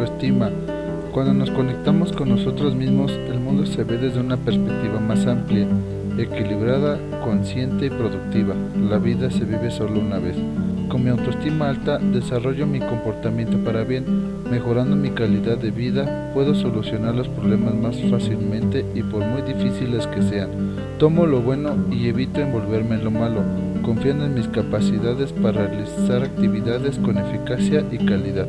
autoestima. Cuando nos conectamos con nosotros mismos, el mundo se ve desde una perspectiva más amplia, equilibrada, consciente y productiva. La vida se vive solo una vez. Con mi autoestima alta, desarrollo mi comportamiento para bien, mejorando mi calidad de vida, puedo solucionar los problemas más fácilmente y por muy difíciles que sean. Tomo lo bueno y evito envolverme en lo malo, confiando en mis capacidades para realizar actividades con eficacia y calidad.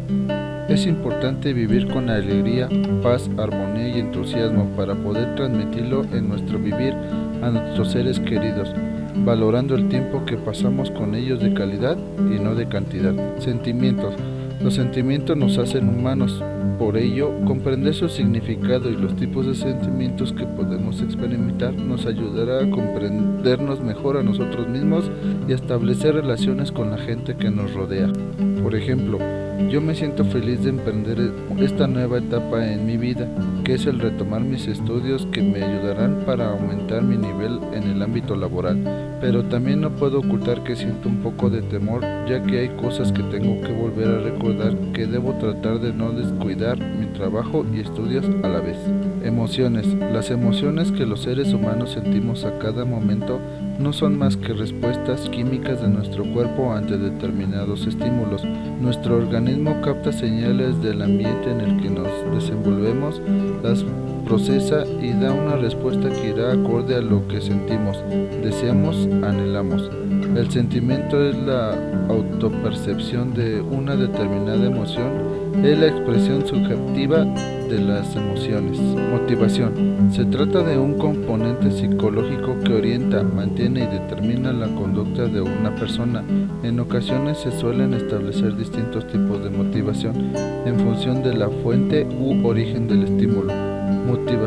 Es importante vivir con alegría, paz, armonía y entusiasmo para poder transmitirlo en nuestro vivir a nuestros seres queridos, valorando el tiempo que pasamos con ellos de calidad y no de cantidad. Sentimientos. Los sentimientos nos hacen humanos, por ello, comprender su significado y los tipos de sentimientos que podemos experimentar nos ayudará a comprendernos mejor a nosotros mismos y establecer relaciones con la gente que nos rodea. Por ejemplo, yo me siento feliz de emprender esta nueva etapa en mi vida, que es el retomar mis estudios que me ayudarán para aumentar mi nivel en el ámbito laboral, pero también no puedo ocultar que siento un poco de temor, ya que hay cosas que tengo que volver a recordar que debo tratar de no descuidar mi trabajo y estudios a la vez. Emociones. Las emociones que los seres humanos sentimos a cada momento no son más que respuestas químicas de nuestro cuerpo ante determinados estímulos. Nuestro organismo capta señales del ambiente en el que nos desenvolvemos, las procesa y da una respuesta que irá acorde a lo que sentimos, deseamos, anhelamos. El sentimiento es la autopercepción de una determinada emoción, es la expresión subjetiva de las emociones. Motivación. Se trata de un componente psicológico que orienta, mantiene y determina la conducta de una persona. En ocasiones se suelen establecer distintos tipos de motivación en función de la fuente u origen del estímulo.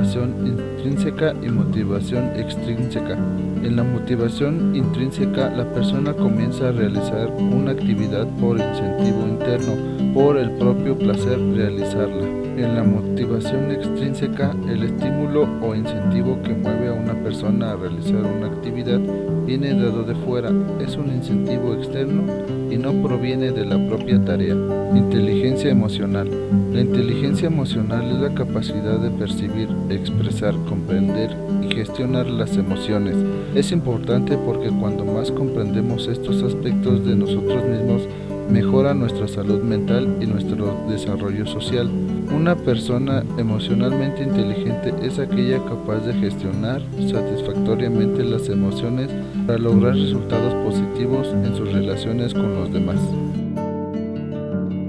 Motivación intrínseca y motivación extrínseca. En la motivación intrínseca, la persona comienza a realizar una actividad por incentivo interno, por el propio placer realizarla. En la motivación extrínseca, el estímulo o incentivo que mueve a una persona a realizar una actividad viene dado de fuera, es un incentivo externo y no proviene de la propia tarea. Inteligencia emocional. La inteligencia emocional es la capacidad de percibir, expresar, comprender y gestionar las emociones. Es importante porque cuando más comprendemos estos aspectos de nosotros mismos, nuestra salud mental y nuestro desarrollo social. Una persona emocionalmente inteligente es aquella capaz de gestionar satisfactoriamente las emociones para lograr resultados positivos en sus relaciones con los demás.